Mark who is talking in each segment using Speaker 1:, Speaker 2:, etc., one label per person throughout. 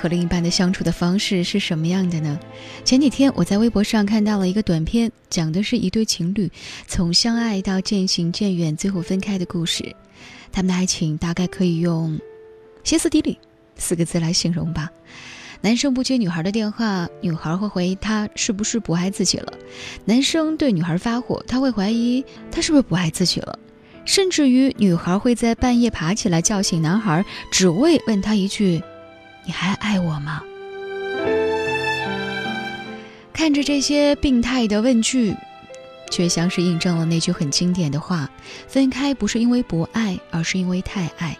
Speaker 1: 和另一半的相处的方式是什么样的呢？前几天我在微博上看到了一个短片，讲的是一对情侣从相爱到渐行渐远，最后分开的故事。他们的爱情大概可以用“歇斯底里”四个字来形容吧。男生不接女孩的电话，女孩会怀疑他是不是不爱自己了；男生对女孩发火，他会怀疑他是不是不爱自己了。甚至于，女孩会在半夜爬起来叫醒男孩，只为问他一句：“你还爱我吗？”看着这些病态的问句，却像是印证了那句很经典的话：“分开不是因为不爱，而是因为太爱。”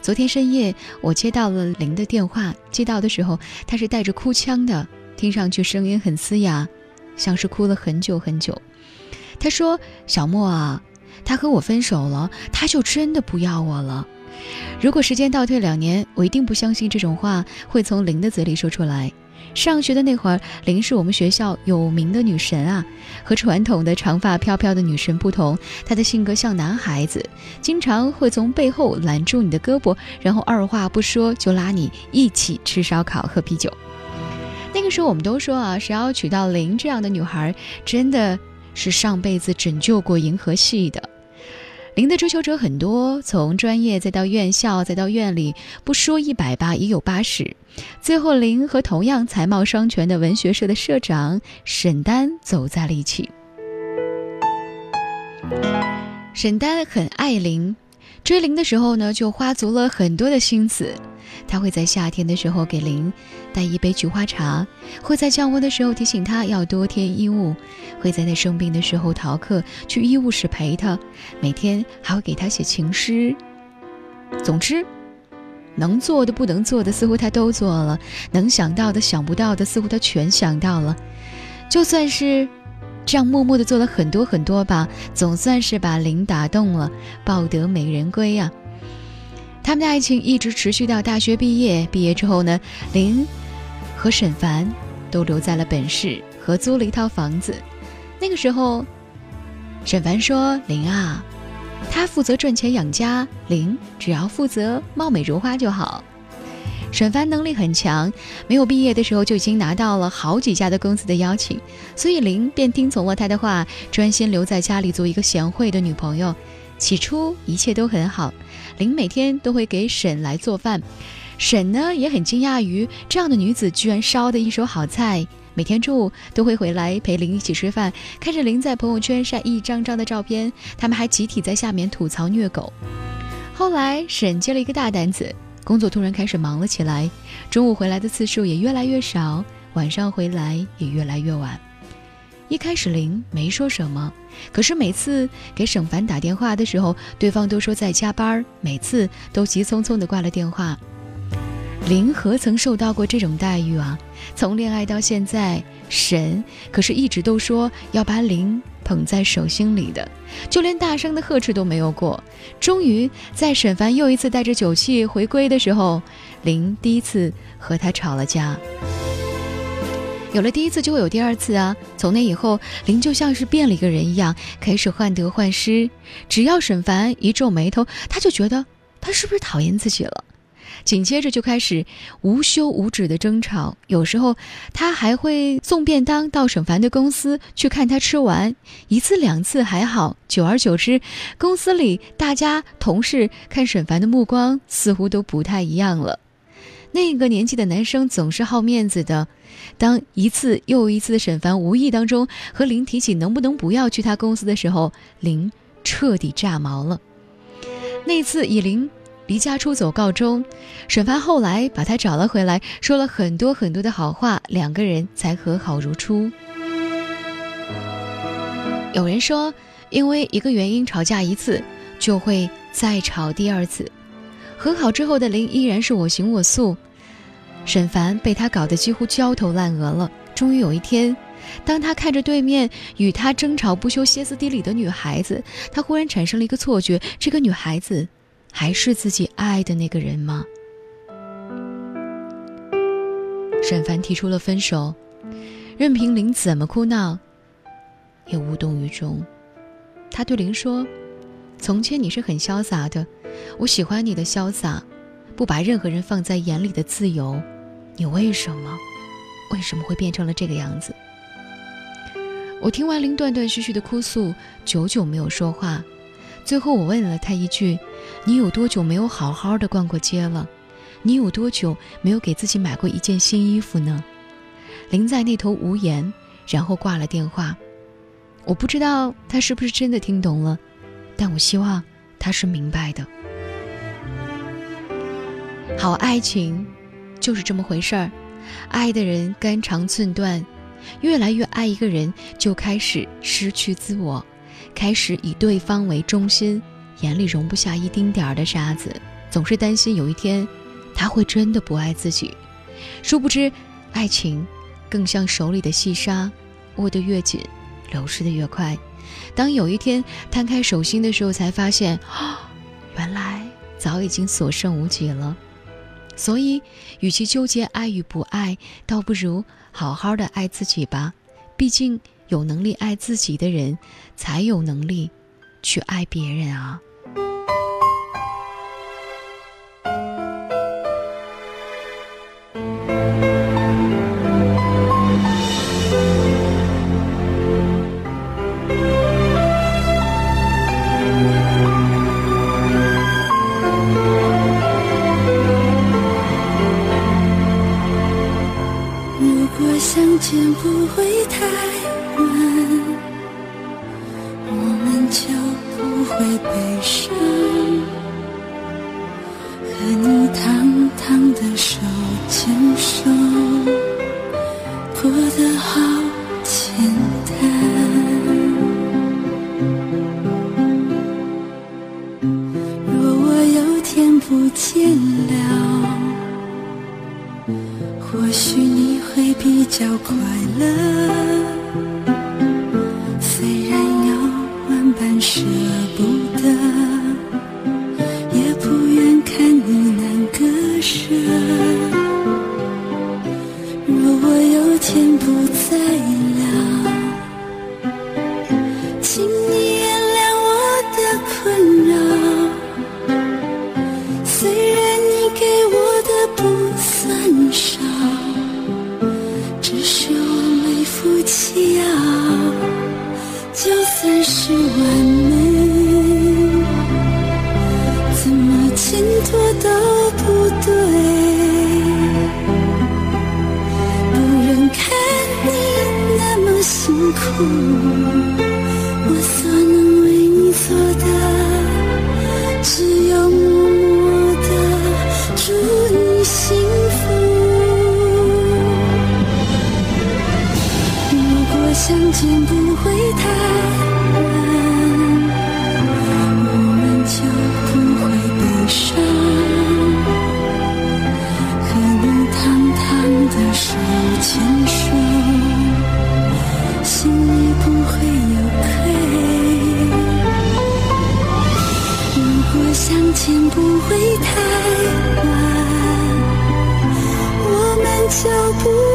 Speaker 1: 昨天深夜，我接到了林的电话，接到的时候，他是带着哭腔的，听上去声音很嘶哑，像是哭了很久很久。他说：“小莫啊。”他和我分手了，他就真的不要我了。如果时间倒退两年，我一定不相信这种话会从林的嘴里说出来。上学的那会儿，林是我们学校有名的女神啊。和传统的长发飘飘的女神不同，她的性格像男孩子，经常会从背后揽住你的胳膊，然后二话不说就拉你一起吃烧烤、喝啤酒。那个时候我们都说啊，谁要娶到林这样的女孩，真的。是上辈子拯救过银河系的。林的追求者很多，从专业再到院校，再到院里，不说一百八也有八十。最后，林和同样才貌双全的文学社的社长沈丹走在了一起。沈丹很爱林，追林的时候呢，就花足了很多的心思。他会在夏天的时候给林带一杯菊花茶，会在降温的时候提醒他要多添衣物，会在他生病的时候逃课去医务室陪他，每天还会给他写情诗。总之，能做的不能做的似乎他都做了，能想到的想不到的似乎他全想到了。就算是这样默默的做了很多很多吧，总算是把林打动了，抱得美人归啊。他们的爱情一直持续到大学毕业。毕业之后呢，林和沈凡都留在了本市，合租了一套房子。那个时候，沈凡说：“林啊，他负责赚钱养家，林只要负责貌美如花就好。”沈凡能力很强，没有毕业的时候就已经拿到了好几家的公司的邀请，所以林便听从了他的话，专心留在家里做一个贤惠的女朋友。起初一切都很好。林每天都会给沈来做饭，沈呢也很惊讶于这样的女子居然烧的一手好菜。每天中午都会回来陪林一起吃饭，看着林在朋友圈晒一张张的照片，他们还集体在下面吐槽虐狗。后来沈接了一个大单子，工作突然开始忙了起来，中午回来的次数也越来越少，晚上回来也越来越晚。一开始林没说什么。可是每次给沈凡打电话的时候，对方都说在加班，每次都急匆匆地挂了电话。林何曾受到过这种待遇啊？从恋爱到现在，沈可是一直都说要把林捧在手心里的，就连大声的呵斥都没有过。终于在沈凡又一次带着酒气回归的时候，林第一次和他吵了架。有了第一次，就会有第二次啊！从那以后，林就像是变了一个人一样，开始患得患失。只要沈凡一皱眉头，他就觉得他是不是讨厌自己了。紧接着就开始无休无止的争吵，有时候他还会送便当到沈凡的公司去看他吃完一次两次还好，久而久之，公司里大家同事看沈凡的目光似乎都不太一样了。那个年纪的男生总是好面子的，当一次又一次的沈凡无意当中和林提起能不能不要去他公司的时候，林彻底炸毛了。那次以林离家出走告终，沈凡后来把他找了回来，说了很多很多的好话，两个人才和好如初。有人说，因为一个原因吵架一次，就会再吵第二次。和好之后的林依然是我行我素，沈凡被他搞得几乎焦头烂额了。终于有一天，当他看着对面与他争吵不休、歇斯底里的女孩子，他忽然产生了一个错觉：这个女孩子还是自己爱的那个人吗？沈凡提出了分手，任凭林怎么哭闹，也无动于衷。他对林说：“从前你是很潇洒的。”我喜欢你的潇洒，不把任何人放在眼里的自由。你为什么，为什么会变成了这个样子？我听完林断断续续的哭诉，久久没有说话。最后我问了他一句：“你有多久没有好好的逛过街了？你有多久没有给自己买过一件新衣服呢？”林在那头无言，然后挂了电话。我不知道他是不是真的听懂了，但我希望他是明白的。好爱情，就是这么回事儿。爱的人肝肠寸断，越来越爱一个人，就开始失去自我，开始以对方为中心，眼里容不下一丁点儿的沙子，总是担心有一天，他会真的不爱自己。殊不知，爱情，更像手里的细沙，握得越紧。流失的越快，当有一天摊开手心的时候，才发现啊，原来早已经所剩无几了。所以，与其纠结爱与不爱，倒不如好好的爱自己吧。毕竟，有能力爱自己的人，才有能力去爱别人啊。
Speaker 2: 就不会悲伤。和你堂堂的手牵手，过得好简单。若我有天不见了，或许你会比较快乐。请你原谅我的困扰虽然你给我的不算少只是我没福气呀就算是完美怎么挣脱都不对。不忍看你那么辛苦。you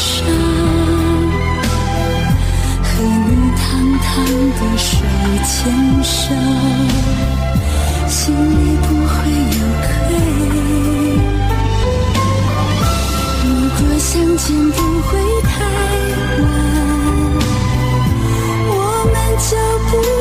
Speaker 2: 伤，和你堂堂的手牵手，心里不会有愧。如果相见不会太晚，我们就不。